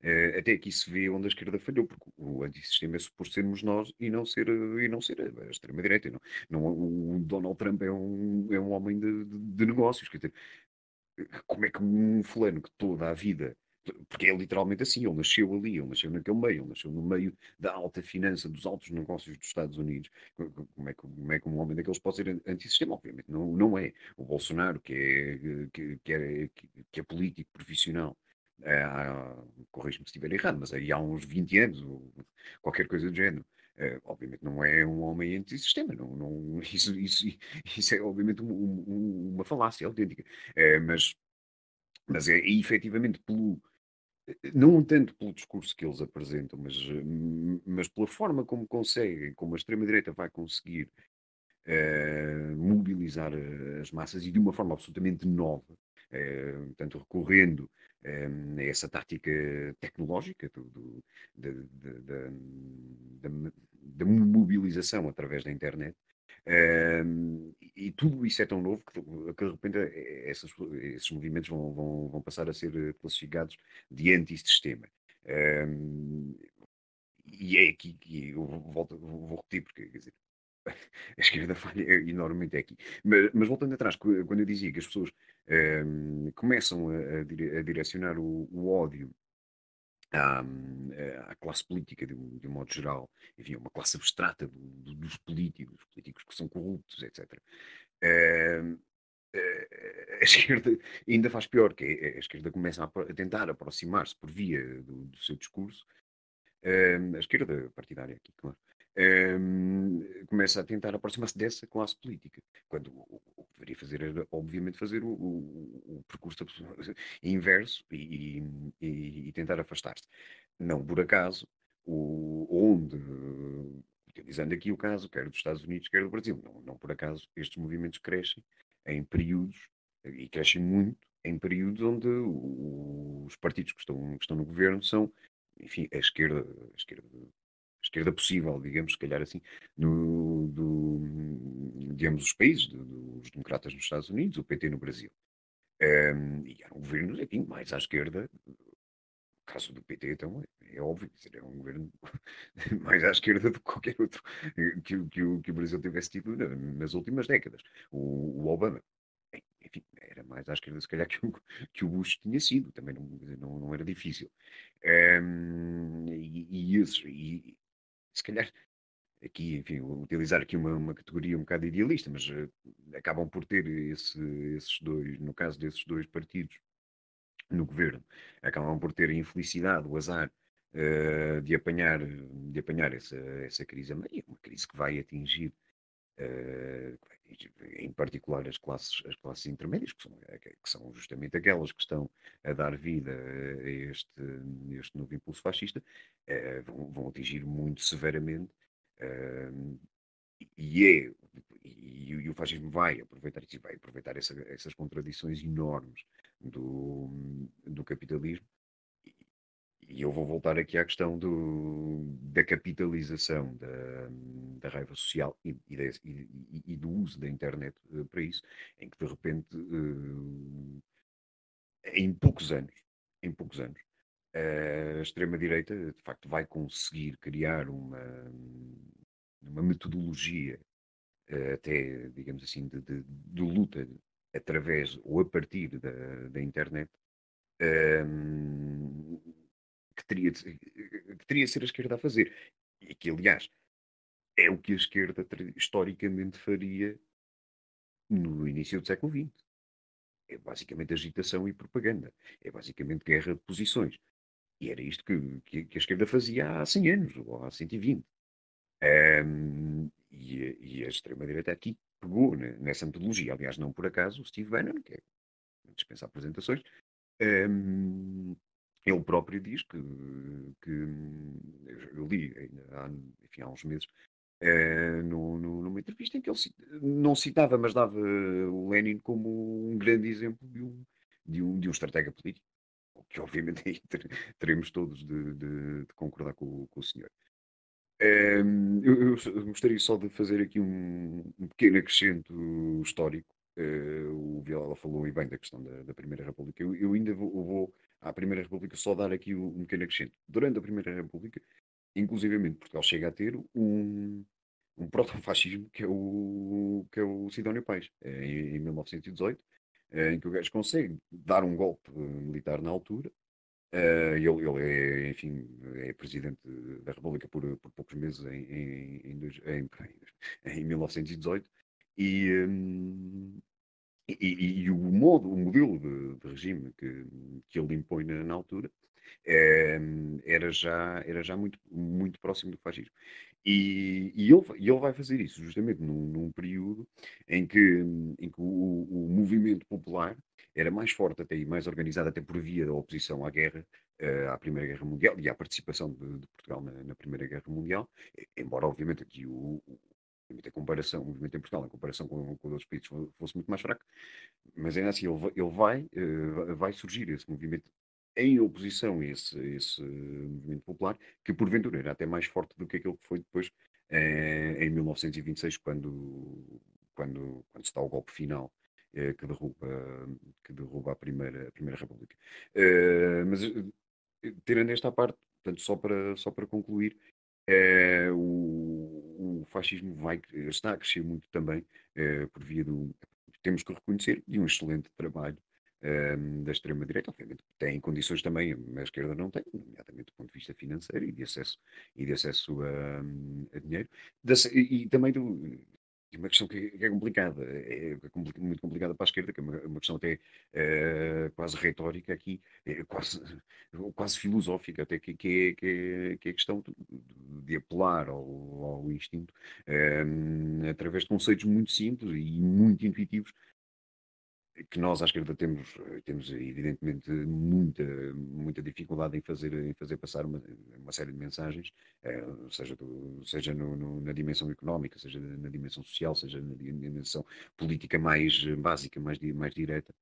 uh, até aqui se vê onde a esquerda falhou, porque o antissistema é suposto sermos nós e não ser, e não ser a extrema-direita. Não, não, o Donald Trump é um, é um homem de, de, de negócios. Quer dizer, como é que um fulano que toda a vida porque é literalmente assim, ele nasceu ali, ele nasceu naquele meio, ele nasceu no meio da alta finança, dos altos negócios dos Estados Unidos. Como é que, como é que um homem daqueles pode ser antissistema? Obviamente não, não é. O Bolsonaro, que é, que, que é, que é político profissional, é, corrijo-me se estiver errado, mas aí há uns 20 anos, ou qualquer coisa do género. É, obviamente não é um homem antissistema, não, não, isso, isso, isso é obviamente um, um, uma falácia autêntica, é, mas, mas é efetivamente pelo, não tanto pelo discurso que eles apresentam, mas, mas pela forma como conseguem, como a extrema-direita vai conseguir uh, mobilizar as massas e de uma forma absolutamente nova, uh, recorrendo a essa tática tecnológica do, do, da, da, da, da mobilização através da internet, um, e tudo isso é tão novo que, que de repente eh, essas, esses movimentos vão, vão, vão, passar a ser eh, classificados de antissistema. Um, e é aqui que eu volto, vou repetir, porque quer dizer, a esquerda falha enormemente é aqui. Mas, mas, voltando atrás, quando eu dizia que as pessoas um, começam a, a, direcionar o, o ódio à, eh, à classe política de um, de um, modo geral, enfim, uma classe abstrata do, do, dos políticos, políticos que são corruptos, etc. Uh, a esquerda ainda faz pior, que é, a esquerda começa a, tentar aproximar-se por via do, do seu discurso, a esquerda partidária aqui, claro, uh, começa a tentar aproximar-se dessa classe política, quando o, o que deveria fazer era, obviamente, fazer o, o, o percurso inverso e, e, e tentar afastar-se. Não por acaso, onde, utilizando aqui o caso, quer dos Estados Unidos, quer do Brasil, não, não por acaso estes movimentos crescem em períodos, e crescem muito, em períodos onde os partidos que estão, que estão no governo são, enfim, a esquerda, a esquerda esquerda possível, digamos, se calhar assim, no, do, de ambos os países, dos democratas nos Estados Unidos, o PT no Brasil. Um, e eram governos, enfim, mais à esquerda, no caso do PT, então, é, é óbvio, que é um governo mais à esquerda do que qualquer outro que, que, o, que o Brasil tivesse tido nas últimas décadas. O, o Obama, enfim, era mais à esquerda, se calhar, que o, que o Bush tinha sido, também não, não, não era difícil. Um, e, e, isso, e, se calhar, aqui, enfim, utilizar aqui uma, uma categoria um bocado idealista, mas uh, acabam por ter esse, esses dois, no caso desses dois partidos no governo, acabam por ter a infelicidade, o azar uh, de apanhar, de apanhar essa, essa crise. Meio, uma crise que vai atingir, uh, em particular as classes, as classes intermédias, que são, que são justamente aquelas que estão a dar vida a este, este novo impulso fascista, uh, vão, vão, atingir muito severamente. Uh, e é e, e, o fascismo vai aproveitar isso, vai aproveitar essa, essas contradições enormes do, do capitalismo. E, e, eu vou voltar aqui à questão do, da capitalização da, da raiva social e, e, e, do uso da internet uh, para isso, em que de repente, uh, em poucos anos, em poucos anos, a extrema-direita, de facto, vai conseguir criar uma, uma metodologia eh, até, digamos assim, de, de, de, luta através ou a partir da, da internet, um, teria de, que teria de ser a esquerda a fazer. E que, aliás, é o que a esquerda historicamente faria no início do século XX. É basicamente agitação e propaganda. É basicamente guerra de posições. E era isto que, que, que a esquerda fazia há 100 anos, ou há 120. Um, e, e, a extrema-direita aqui pegou nessa metodologia. Aliás, não por acaso, o Steve Bannon, que é dispensa apresentações, um, ele próprio diz que, que eu li há, enfim, há uns meses uh, no, no, numa entrevista em que ele não citava, mas dava o Lenin como um grande exemplo de um, de um, de um estratega político que obviamente aí teremos todos de, de, de concordar com, com, o senhor. Um, eu, eu, gostaria só de fazer aqui um, um pequeno acrescento histórico. Uh, o Viola falou e bem da questão da, da Primeira República. Eu, eu ainda vou, vou, à Primeira República só dar aqui um, pequeno acrescento. Durante a Primeira República, inclusivamente, Portugal chega a ter um, um proto-fascismo que é o, que é o Sidónio Pais, em, em 1918 eh, em que o gajo consegue dar um golpe militar na altura. Uh, ele, ele, é, enfim, é presidente da República por, por poucos meses em, em, em, em 1918 e, um, e, e, o modo, o modelo de, de, regime que, que ele impõe na, na altura é, era já, era já muito, muito próximo do fascismo. E, e, ele, e ele vai fazer isso justamente num, num período em que, em que o, o, movimento popular era mais forte até e mais organizado até por via da oposição à guerra, uh, à Primeira Guerra Mundial e à participação de, de Portugal na, na, Primeira Guerra Mundial, embora obviamente aqui o, o a comparação, o movimento em Portugal, em comparação com, com outros países, fosse muito mais fraco, mas ainda assim ele, ele vai, uh, vai surgir esse movimento em oposição a esse, esse movimento popular, que porventura era até mais forte do que aquele que foi depois eh, em 1926, quando, quando, quando se dá o golpe final eh, que, derruba, que derruba a Primeira, a primeira República. Eh, mas tirando esta parte, portanto, só para, só para concluir, o, fascismo vai, está a crescer muito também por via do. Temos que reconhecer, de um excelente trabalho um, da extrema-direita, obviamente tem condições também, a esquerda não tem, nomeadamente do ponto de vista financeiro e de acesso, e de acesso a, a dinheiro, e, e, também do, uma questão que, é complicada, é, é, muito complicada para a esquerda, que é uma, questão até uh, quase retórica aqui, é quase, quase filosófica, até que, que, é, que, é, é a questão de, apelar ao, ao instinto um, através de conceitos muito simples e muito intuitivos que nós à esquerda temos, temos evidentemente muita, muita dificuldade em fazer, em fazer passar uma, uma série de mensagens, eh, seja, do, seja no, no, na dimensão económica, seja na dimensão social, seja na dimensão política mais básica, mais, mais direta.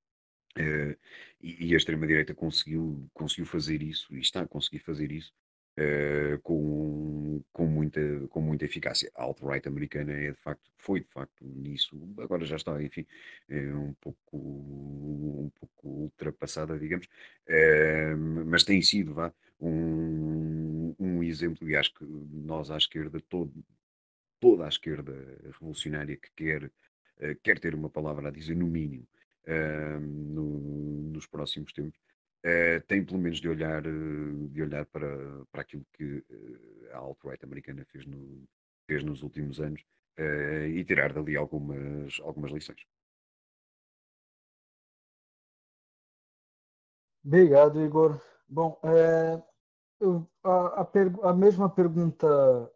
Uh, e, e, a extrema-direita conseguiu, conseguiu fazer isso, e está a conseguir fazer isso, uh, com, com, muita, com muita eficácia. A alt-right americana é de facto, foi de facto nisso, agora já está, enfim, é um pouco, um pouco ultrapassada, digamos, uh, mas tem sido vá, um, um exemplo, e acho que nós à esquerda, todo, toda a esquerda revolucionária que quer, uh, quer ter uma palavra a dizer, no mínimo, no, nos próximos tempos, uh, tem pelo menos de olhar, uh, de olhar para, para aquilo que uh, a alt-right americana fez, no, fez nos últimos anos e tirar dali algumas, algumas lições. Obrigado, Igor. Bom, é, a, a, a, mesma pergunta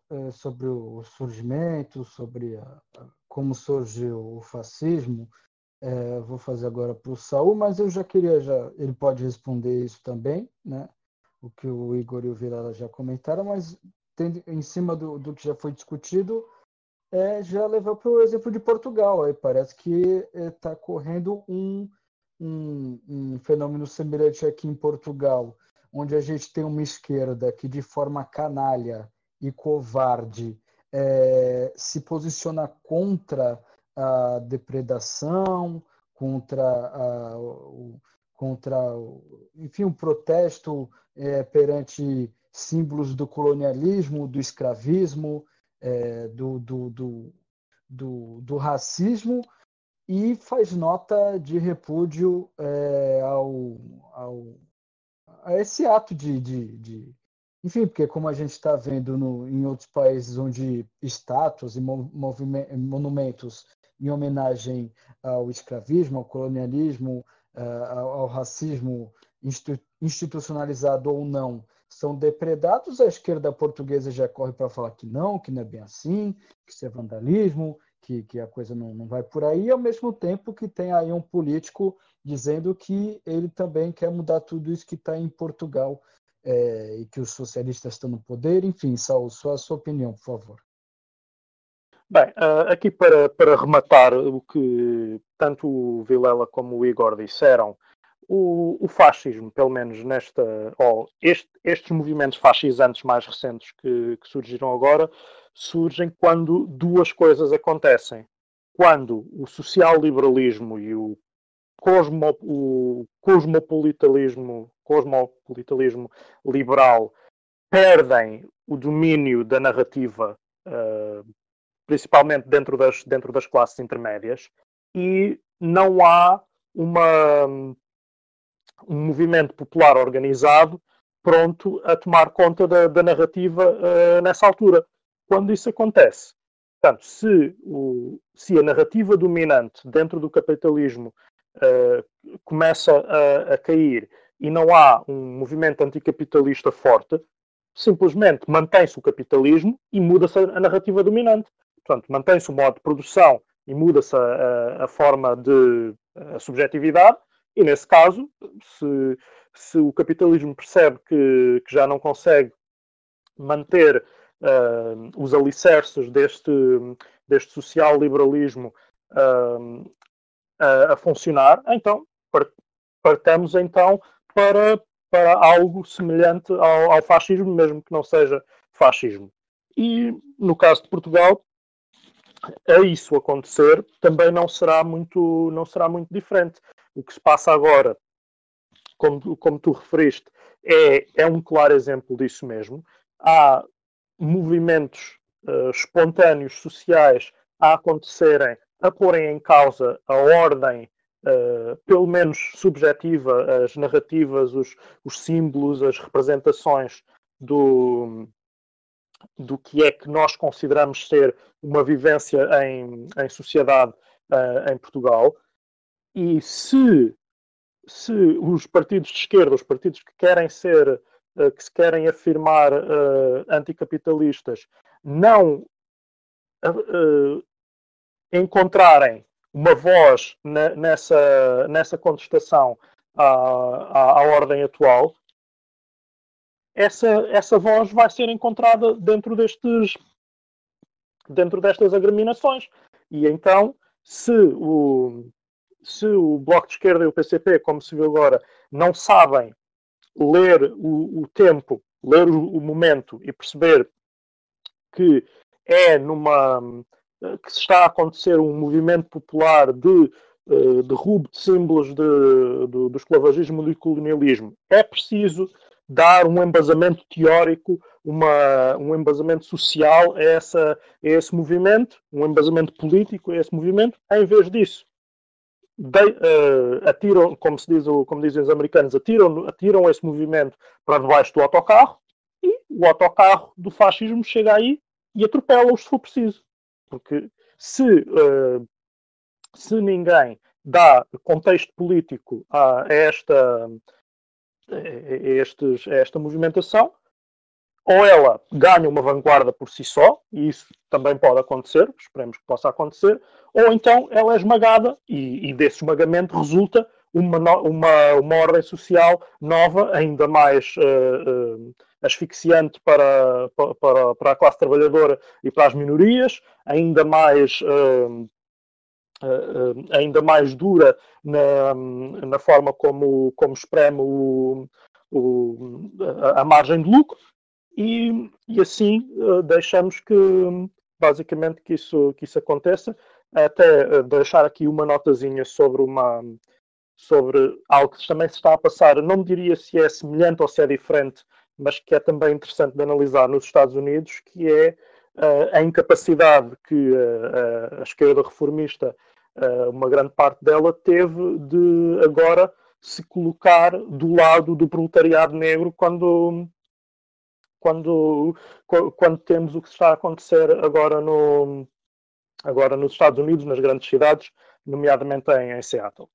é, sobre o surgimento, sobre a, como surgiu o fascismo, é, vou fazer agora para o Saul, mas eu já queria, já, ele pode responder isso também, né? o que o Igor e o Vilela já comentaram, mas em cima do, do que já foi discutido, é, já levou para o exemplo de Portugal. Aí parece que está é, correndo um, um, um, fenômeno semelhante aqui em Portugal, onde a gente tem uma esquerda que, de forma canalha e covarde, é, se posiciona contra a depredação, contra a, o, contra, enfim, um protesto é, perante símbolos do colonialismo, do escravismo, é, do, do, do, do, do racismo e faz nota de repúdio é, ao, ao, a esse ato de, de, de, Enfim, porque como a gente está vendo no, em outros países onde estátuas e monumentos em homenagem ao escravismo, ao colonialismo, ao, ao racismo institucionalizado ou não, são depredados, a esquerda portuguesa já corre para falar que não, que não é bem assim, que isso é vandalismo, que, que a coisa não, não vai por aí, ao mesmo tempo que tem aí um político dizendo que ele também quer mudar tudo isso que está em Portugal é, e que os socialistas estão no poder. Enfim, Saul, só a sua opinião, por favor. Bem, uh, aqui para, para rematar o que tanto o Vilela como o Igor disseram, o, o, fascismo, pelo menos nesta, ou este, estes movimentos fascisantes mais recentes que, que, surgiram agora, surgem quando duas coisas acontecem. Quando o social-liberalismo e o, cosmo, o cosmopolitalismo, cosmopolitalismo liberal perdem o domínio da narrativa, uh, principalmente dentro das, dentro das classes intermédias, e não há uma um movimento popular organizado pronto a tomar conta da, da narrativa uh, nessa altura. Quando isso acontece, portanto, se, o, se a narrativa dominante dentro do capitalismo uh, começa a, a, cair e não há um movimento anticapitalista forte, simplesmente mantém-se o capitalismo e muda-se a, narrativa dominante. Portanto, mantém-se o modo de produção e muda-se a, a, forma de a subjetividade e nesse caso, se, se o capitalismo percebe que, que já não consegue manter uh, os alicerces deste, deste social-liberalismo uh, a, a, funcionar, então partamos então para, para algo semelhante ao, ao fascismo, mesmo que não seja fascismo. E no caso de Portugal, a isso acontecer também não será muito não será muito diferente o que se passa agora, como, como tu referiste, é, é um claro exemplo disso mesmo. Há movimentos uh, espontâneos sociais a acontecerem, a porem em causa a ordem, uh, pelo menos subjetiva, as narrativas, os, os símbolos, as representações do, do que é que nós consideramos ser uma vivência em, em sociedade uh, em Portugal. E se, se os partidos de esquerda, os partidos que querem ser, uh, que se querem afirmar anticapitalistas, não encontrarem uma voz na, nessa, nessa contestação à, à, à, ordem atual, essa, essa voz vai ser encontrada dentro destes dentro destas agremiações. E então, se o, se o Bloco de Esquerda e o PCP, como se viu agora, não sabem ler o, o tempo, ler o, o, momento e perceber que é numa que se está a acontecer um movimento popular de derrubo de símbolos de, de, do esclavagismo e do colonialismo, é preciso dar um embasamento teórico, uma, um embasamento social a, essa, a esse movimento, um embasamento político a esse movimento, em vez disso de, uh, atiram, como se diz, como dizem os americanos, atiram, atiram esse movimento para debaixo do autocarro e o autocarro do fascismo chega aí e atropela-os se for preciso. Porque se, uh, se ninguém dá contexto político a esta, a, estes, a esta movimentação, ou ela ganha uma vanguarda por si só, e isso também pode acontecer, esperemos que possa acontecer, ou então ela é esmagada e, e desse esmagamento resulta uma, uma, uma ordem social nova, ainda mais uh, uh, asfixiante para, para, para a classe trabalhadora e para as minorias, ainda mais. Uh, ainda mais dura na, na forma como, como espreme o, o, a, a margem de lucro, e, e assim uh, deixamos que basicamente que isso, que isso aconteça. Até uh, deixar aqui uma notazinha sobre uma sobre algo que também se está a passar. Não diria se é semelhante ou se é diferente, mas que é também interessante de analisar nos Estados Unidos, que é uh, a incapacidade que uh, a esquerda reformista, uh, uma grande parte dela, teve de agora se colocar do lado do proletariado negro quando, quando, quando temos o que está a acontecer agora, no, agora nos Estados Unidos, nas grandes cidades, nomeadamente em, em Seattle.